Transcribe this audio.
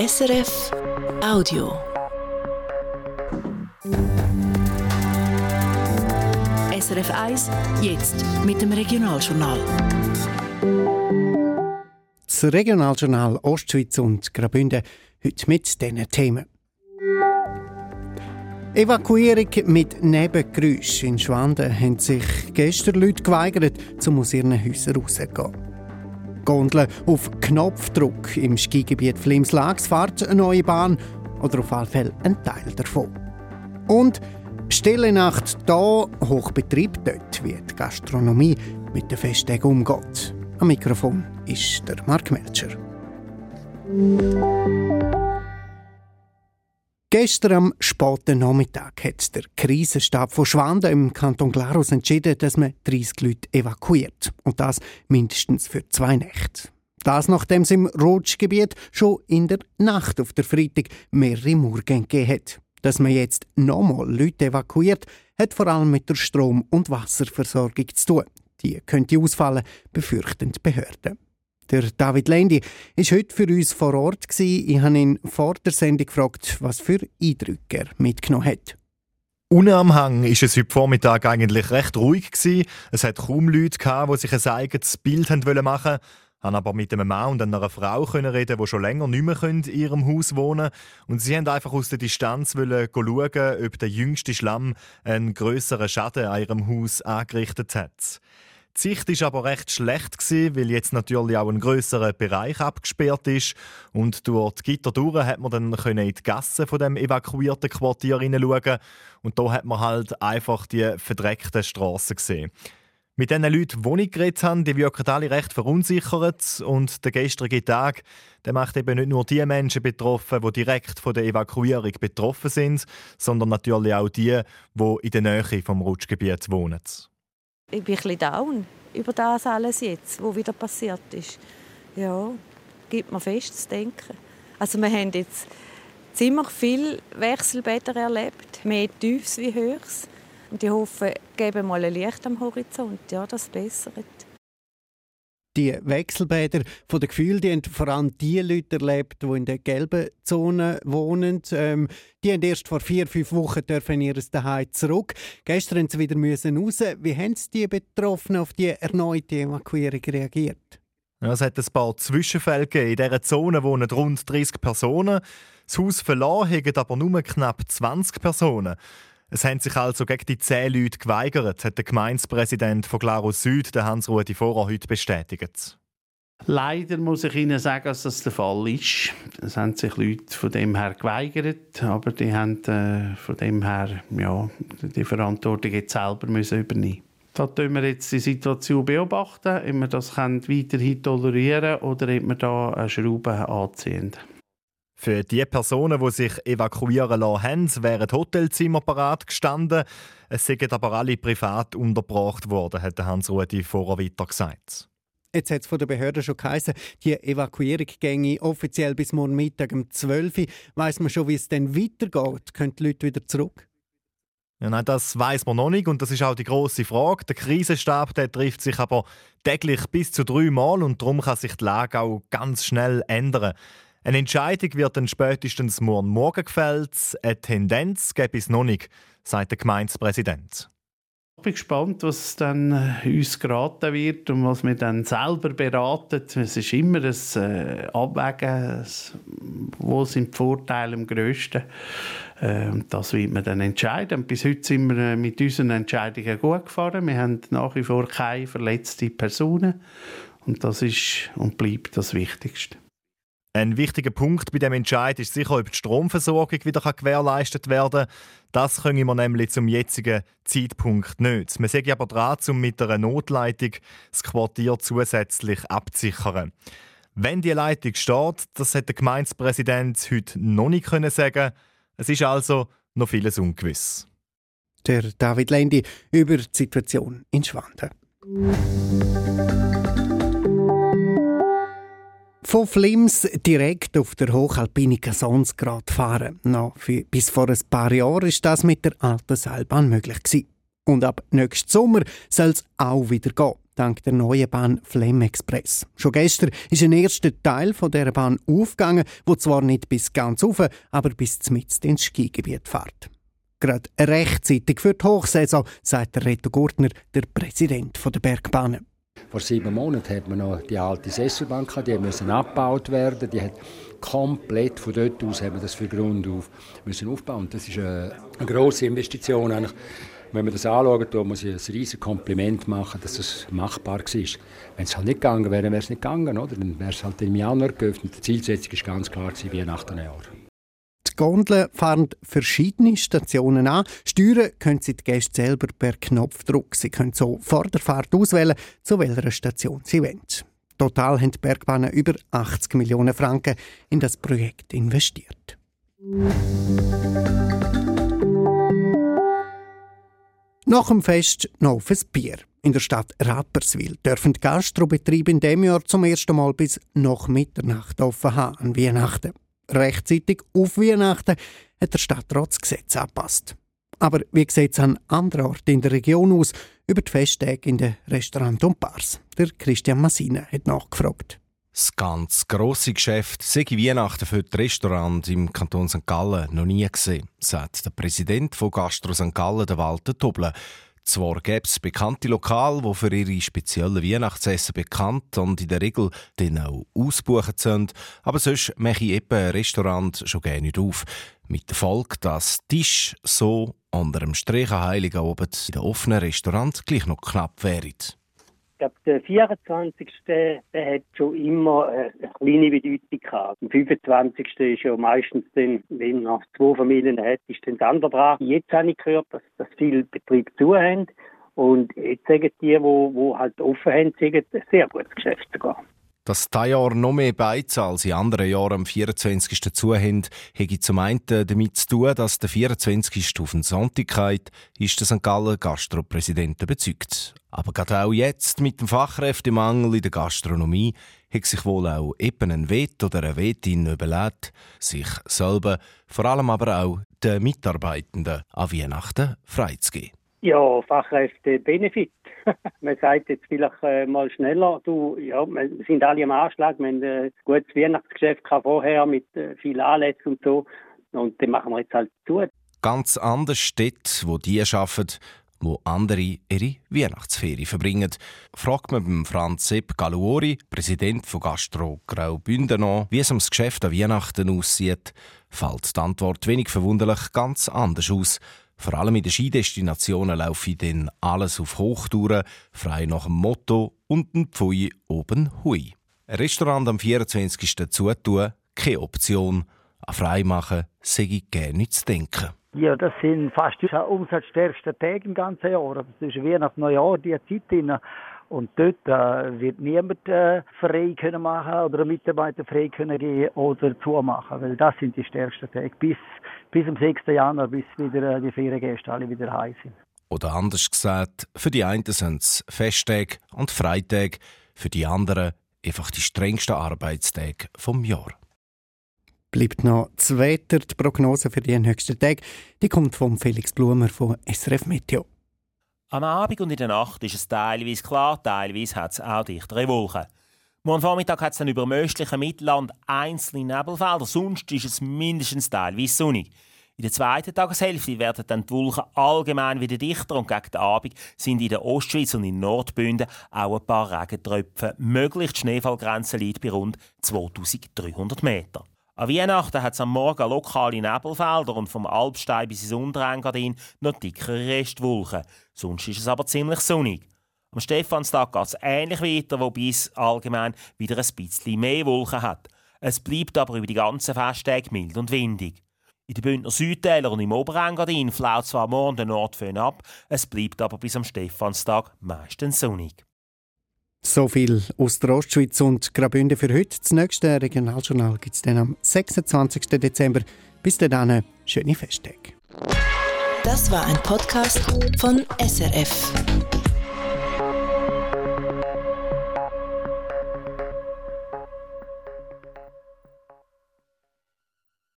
SRF Audio. SRF 1, jetzt mit dem Regionaljournal. Das Regionaljournal Ostschweiz und Graubünden heute mit diesen Themen. Evakuierung mit Nebengeräusch. In Schwanden haben sich gestern Leute geweigert, um aus ihren Häusern rauszugehen. Gondeln auf Knopfdruck im Skigebiet Flims-Lax fährt eine neue Bahn oder auf alle Fälle ein Teil davon. Und Stille Nacht da, Hochbetrieb dort, wie die Gastronomie mit den Festtagen umgeht. Am Mikrofon ist der Mark Melcher. Gestern am späten Nachmittag hat der Krisenstab von Schwanden im Kanton Glarus entschieden, dass man 30 Leute evakuiert. Und das mindestens für zwei Nächte. Das, nachdem es im Rutschgebiet schon in der Nacht auf der Freitag mehrere Morgen gegeben hat. Dass man jetzt nochmal Leute evakuiert, hat vor allem mit der Strom- und Wasserversorgung zu tun. Die könnte ausfallen, befürchten die Behörden. Der David Lendi ist heute für uns vor Ort. Ich habe ihn vor der Sendung gefragt, was für Eindrücke er mitgenommen hat. Unten am war es heute Vormittag eigentlich recht ruhig. Gewesen. Es hat kaum Leute, gehabt, die sich ein eigenes Bild machen wollten. haben aber mit einem Mann und einer Frau reden, die schon länger nicht mehr in ihrem Haus wohnen Und sie haben einfach aus der Distanz wollen schauen, ob der jüngste Schlamm einen größeren Schaden an ihrem Haus angerichtet hat. Die Sicht war aber recht schlecht, weil jetzt natürlich auch ein grösserer Bereich abgesperrt ist. Und durch die Gitter durch hat man dann in die Gassen von dem evakuierten Quartier hineinschauen. Und da hat man halt einfach die verdreckten Straßen gesehen. Mit den Leuten, die ich geredet habe, die wirken alle recht verunsichert. Und der gestrige Tag der macht eben nicht nur die Menschen betroffen, die direkt von der Evakuierung betroffen sind, sondern natürlich auch die, die in der Nähe vom Rutschgebiet wohnen. Ich bin ein bisschen down über das alles jetzt, was wieder passiert ist. Ja, gibt mir fest zu denken. Also wir haben jetzt ziemlich viele Wechselbäder erlebt, mehr Tiefs wie Höchst. Und ich hoffe, geben mal ein Licht am Horizont, ja, das bessert. Die Wechselbäder von den Gefühlen, die haben vor allem die Leute erlebt, die in der gelben Zone wohnen. Ähm, die haben erst vor vier, fünf Wochen dürfen ihr Zuhause zurück. Gestern mussten sie wieder müssen raus. Wie haben die Betroffenen auf die erneute Evakuierung reagiert? Ja, es hat ein paar Zwischenfälle gegeben. In dieser Zone wohnen rund 30 Personen. Das Haus verlassen haben aber nur knapp 20 Personen. Es haben sich also gegen die zehn Leute geweigert, hat der Gemeindepräsident von Glarus Süd, Hans-Rudi Vorer, heute bestätigt. Leider muss ich Ihnen sagen, dass das der Fall ist. Es haben sich Leute von dem her geweigert, aber die haben äh, von dem her ja, die Verantwortung jetzt selber müssen übernehmen. Da tun wir jetzt die Situation beobachten, ob wir das weiterhin tolerieren können oder ob wir da eine Schraube anziehen. Für die Personen, die sich evakuieren lassen haben, wären Hotelzimmer parat gestanden. Es sind aber alle privat untergebracht worden, hat Hans-Rudi vorher weiter gesagt. Jetzt hat es von der Behörde schon geheißen, die Evakuierung ginge offiziell bis morgen Mittag um 12 Uhr. Weiss man schon, wie es dann weitergeht? Können die Leute wieder zurück? Ja, nein, das weiß man noch nicht und das ist auch die große Frage. Der Krisenstab der trifft sich aber täglich bis zu drei Mal und darum kann sich die Lage auch ganz schnell ändern. Eine Entscheidung wird dann spätestens morgen, morgen gefällt. Eine Tendenz gibt es noch nicht, sagt der Gemeindepräsident. Ich bin gespannt, was dann äh, uns geraten wird und was wir dann selber beraten. Es ist immer ein äh, Abwägen, wo sind die Vorteile am grössten. Äh, und das wird man dann entscheiden. Bis heute sind wir mit unseren Entscheidungen gut gefahren. Wir haben nach wie vor keine verletzten Personen. Und das ist und bleibt das Wichtigste. Ein wichtiger Punkt bei dem Entscheid ist sicher, ob die Stromversorgung wieder gewährleistet werden kann. Das können wir nämlich zum jetzigen Zeitpunkt nicht. Wir sind aber dran, um mit einer Notleitung das Quartier zusätzlich abzusichern. Wenn die Leitung steht, das hat der Gemeindepräsident heute noch nicht können sagen. Es ist also noch vieles ungewiss. Der David Lendi über die Situation in Schwanden. Von Flims direkt auf der hochalpine Casonsgrad fahren. Noch für, bis vor ein paar Jahren ist das mit der alten Seilbahn möglich gewesen. Und ab nächstem Sommer soll es auch wieder gehen. dank der neuen Bahn Flem Express. Schon gestern ist ein erster Teil von der Bahn aufgegangen, wo zwar nicht bis ganz auf, aber bis zum ins Skigebiet fährt. Gerade rechtzeitig für die Hochsaison, sagt der Reto Gurtner, der Präsident der Bergbahnen. Vor sieben Monaten hat man noch die alte Sesselbank, die musste abgebaut werden. Die hat komplett von dort aus haben wir das für Grund auf müssen aufbauen. Das ist eine, eine grosse Investition. Eigentlich. Wenn man das anschaut, muss ich ein riesiges Kompliment machen, dass das machbar war. Wenn es halt nicht gegangen wäre, wäre es nicht gegangen. Oder? Dann wäre es halt im Januar geöffnet. Die Zielsetzung ist ganz klar, wie nach einem Jahr. Gondeln fahren verschiedene Stationen an. Steuern können Sie die Gäste selber per Knopfdruck. Sie können so vor der Fahrt auswählen, zu welcher Station Sie wollen. Total haben die Bergbahnen über 80 Millionen Franken in das Projekt investiert. Nach dem Fest noch ein Bier. In der Stadt Rapperswil dürfen die Gastrobetriebe in diesem Jahr zum ersten Mal bis nach Mitternacht offen haben an Weihnachten. Rechtzeitig auf Weihnachten hat der Stadtrat das Gesetz angepasst. Aber wie sieht es an anderen Orten in der Region aus über die Festtage in den Restaurants und Bars? Der Christian Massina hat nachgefragt. Das ganz grosse Geschäft sei Weihnachten für die Restaurants im Kanton St. Gallen noch nie gesehen, sagt der Präsident von Gastro St. Gallen, Walter Tobler. Zwar gäbe es bekannte Lokale, die für ihre speziellen Weihnachtsessen bekannt und in der Regel dann auch ausbuchen sind, aber sonst mache ich eben ein Restaurant schon gerne nicht auf. Mit der Folge, dass Tisch so unter dem Strich an Heiligabend in den offenen Restaurant gleich noch knapp wäre. Glaube, der 24. Der hat schon immer eine kleine Bedeutung gehabt. Der 25. ist ja meistens dann, wenn man zwei Familien hat, ist dann der andere dran. Jetzt habe ich gehört, dass, dass viele Betriebe zu haben. Und jetzt sagen die, die, die halt offen haben, sagen, sehr gutes Geschäft sogar. Dass dieses Jahr noch mehr Beizen als in anderen Jahren am 24. zu haben, hätte zum einen damit zu tun, dass der 24. auf den Sonntag geht, ist der St. Gallen Gastropräsident überzeugt. Aber gerade auch jetzt mit dem Fachkräftemangel in der Gastronomie hat sich wohl auch eben ein Wett oder eine Wettin überlegt, sich selber, vor allem aber auch den Mitarbeitenden an Weihnachten freizugeben. Ja, Fachkräfte-Benefit. man sagt jetzt vielleicht äh, mal schneller, du, ja, wir sind alle am Anschlag, wir haben äh, ein gutes Weihnachtsgeschäft vorher mit äh, vielen Anlässen und so und dann machen wir jetzt halt zu. Ganz anders steht, wo die arbeiten, wo andere ihre Weihnachtsferien verbringen. Fragt man beim Franz Sepp Galuori, Präsident von Gastro Graubünden an, wie es ums Geschäft an Weihnachten aussieht, fällt die Antwort wenig verwunderlich ganz anders aus. Vor allem in den Skidestinationen laufe ich dann alles auf Hochtouren, frei nach dem Motto und ein Pfui oben hui. Ein Restaurant am 24. zutun, keine Option. An Freimachen sei ich gerne nicht zu denken. Ja, das sind fast die umsatzstärksten Tage im ganzen Jahr. Zwischen Weihnachten und Neujahr, die Zeit drin. Und dort äh, wird niemand äh, frei können machen oder Mitarbeiter frei können gehen oder zumachen, weil das sind die stärksten Tage. Bis, bis am 6. Januar, bis wieder äh, die Feriengäste alle wieder heim sind. Oder anders gesagt, für die einen sind es Festtage und Freitage, für die anderen einfach die strengsten Arbeitstage vom Jahr. Bleibt noch das Wetter, die Prognose für die nächsten Tage, die kommt von Felix Blumer von SRF Meteo. Am Abend und in der Nacht ist es teilweise klar, teilweise hat es auch dichtere Wolken. Morgen Vormittag hat es dann über dem östlichen Mittelland einzelne Nebelfelder, sonst ist es mindestens teilweise sonnig. In der zweiten Tageshälfte werden dann die Wolken allgemein wieder dichter und gegen den Abend sind in der Ostschweiz und in Nordbünden auch ein paar Regentröpfe möglich. Die Schneefallgrenze liegt bei rund 2300 Metern. An Weihnachten hat es am Morgen lokale Nebelfelder und vom Alpstein bis ins Unterengadin noch dickere Restwolken. Sonst ist es aber ziemlich sonnig. Am Stephanstag geht es ähnlich weiter, wobei es allgemein wieder ein bisschen mehr Wolken hat. Es bleibt aber über die ganzen Festtage mild und windig. In den Bündner Südtälern und im Oberengadin flaut zwar morgen der Nordföhn ab, es bleibt aber bis am Stephanstag meistens sonnig. So viel aus der Ostschweiz und Graubünden für heute. Das nächste Regionaljournal gibt es dann am 26. Dezember. Bis dahin, schöne Festtage. Das war ein Podcast von SRF.